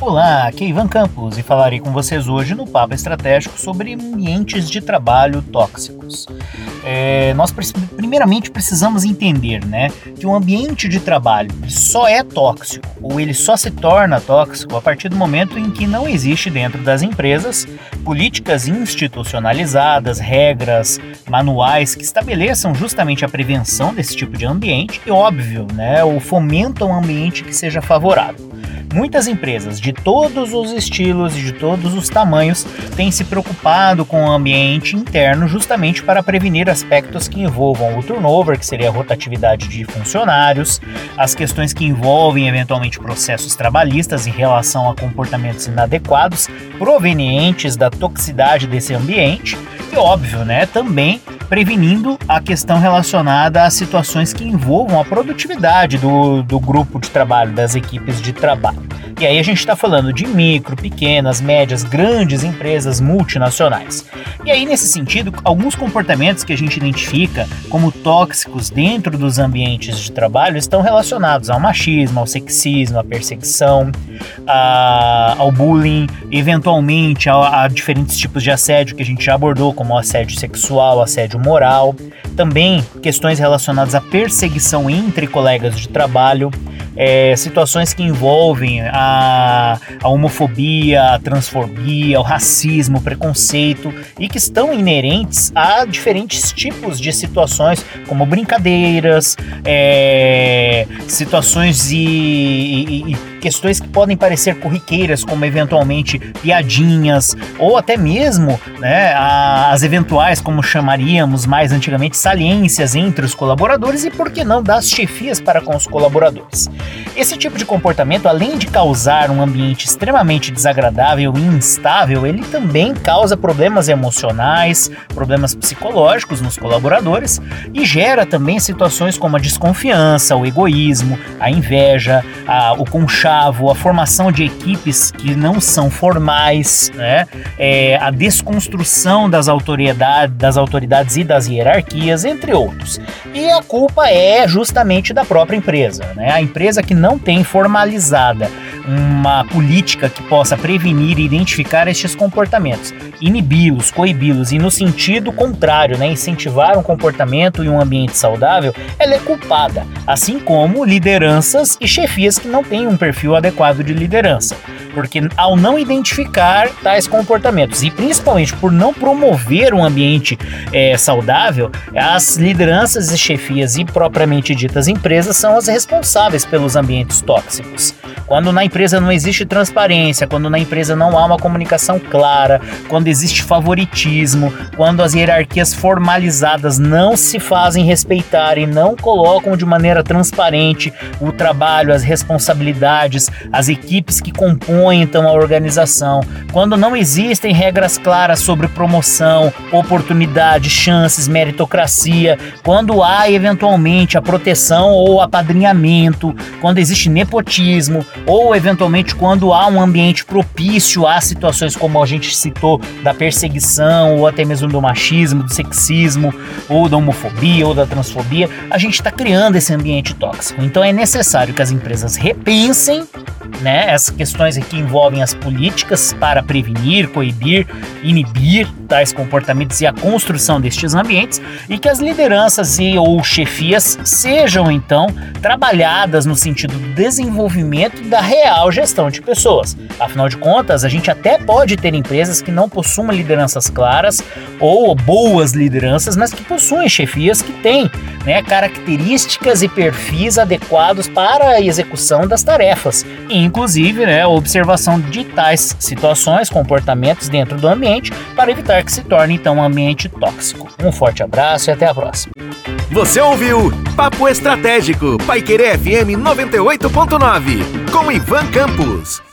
Olá, aqui é Ivan Campos e falarei com vocês hoje no Papo Estratégico sobre ambientes de trabalho tóxicos. É, nós primeiramente precisamos entender né, que um ambiente de trabalho só é tóxico ou ele só se torna tóxico a partir do momento em que não existe dentro das empresas políticas institucionalizadas, regras, manuais que estabeleçam justamente a prevenção desse tipo de ambiente e, óbvio, né, ou fomentam um ambiente que seja favorável. Muitas empresas de todos os estilos e de todos os tamanhos têm se preocupado com o ambiente interno justamente para prevenir aspectos que envolvam o turnover, que seria a rotatividade de funcionários, as questões que envolvem eventualmente processos trabalhistas em relação a comportamentos inadequados provenientes da toxicidade desse ambiente e óbvio, né, também prevenindo a questão relacionada a situações que envolvam a produtividade do, do grupo de trabalho, das equipes de trabalho. E aí a gente está falando de micro, pequenas, médias, grandes empresas multinacionais. E aí, nesse sentido, alguns comportamentos que a gente identifica como tóxicos dentro dos ambientes de trabalho estão relacionados ao machismo, ao sexismo, à perseguição, a, ao bullying, eventualmente a, a diferentes tipos de assédio que a gente já abordou, como assédio sexual, assédio moral, também questões relacionadas à perseguição entre colegas de trabalho, é, situações que envolvem a, a homofobia, a transfobia, o racismo, o preconceito e que estão inerentes a diferentes tipos de situações, como brincadeiras, é, situações e, e, e questões que podem parecer corriqueiras, como eventualmente piadinhas, ou até mesmo né, as eventuais, como chamaríamos mais antigamente, saliências entre os colaboradores e, por que não, das chefias para com os colaboradores. Esse tipo de comportamento, além de causar um ambiente extremamente desagradável e instável, ele também causa problemas emocionais, problemas psicológicos nos colaboradores e gera também situações como a desconfiança, o egoísmo, a inveja, a, o conchavo a formação de equipes que não são formais, né? É, a desconstrução das autoridades, das autoridades e das hierarquias, entre outros. E a culpa é justamente da própria empresa, né? A empresa que não tem formalizada uma política que possa prevenir e identificar estes comportamentos, inibi-los, coibi-los e no sentido contrário, né, incentivar um comportamento e um ambiente saudável, ela é culpada, assim como lideranças e chefias que não têm um perfil adequado de liderança, porque ao não identificar tais comportamentos e principalmente por não promover um ambiente é, saudável, as lideranças e chefias e propriamente ditas empresas são as responsáveis pelos ambientes tóxicos. Quando na empresa não existe transparência, quando na empresa não há uma comunicação clara, quando existe favoritismo, quando as hierarquias formalizadas não se fazem respeitar e não colocam de maneira transparente o trabalho, as responsabilidades, as equipes que compõem então a organização, quando não existem regras claras sobre promoção, oportunidade, chances, meritocracia, quando há eventualmente a proteção ou apadrinhamento, quando existe nepotismo, ou eventualmente quando há um ambiente propício a situações como a gente citou da perseguição ou até mesmo do machismo, do sexismo ou da homofobia ou da transfobia, a gente está criando esse ambiente tóxico. Então é necessário que as empresas repensem né, essas questões que envolvem as políticas para prevenir, coibir, inibir tais comportamentos e a construção destes ambientes e que as lideranças e ou chefias sejam então trabalhadas no sentido do desenvolvimento da real gestão de pessoas. Afinal de contas, a gente até pode ter empresas que não possuem lideranças claras ou boas lideranças, mas que possuem chefias que têm né, características e perfis adequados para a execução das tarefas, e, inclusive né, a observação de tais situações, comportamentos dentro do ambiente, para evitar que se torne então um ambiente tóxico. Um forte abraço e até a próxima. Você ouviu Papo Estratégico, Paiquerê FM 98.9, com Ivan Campos.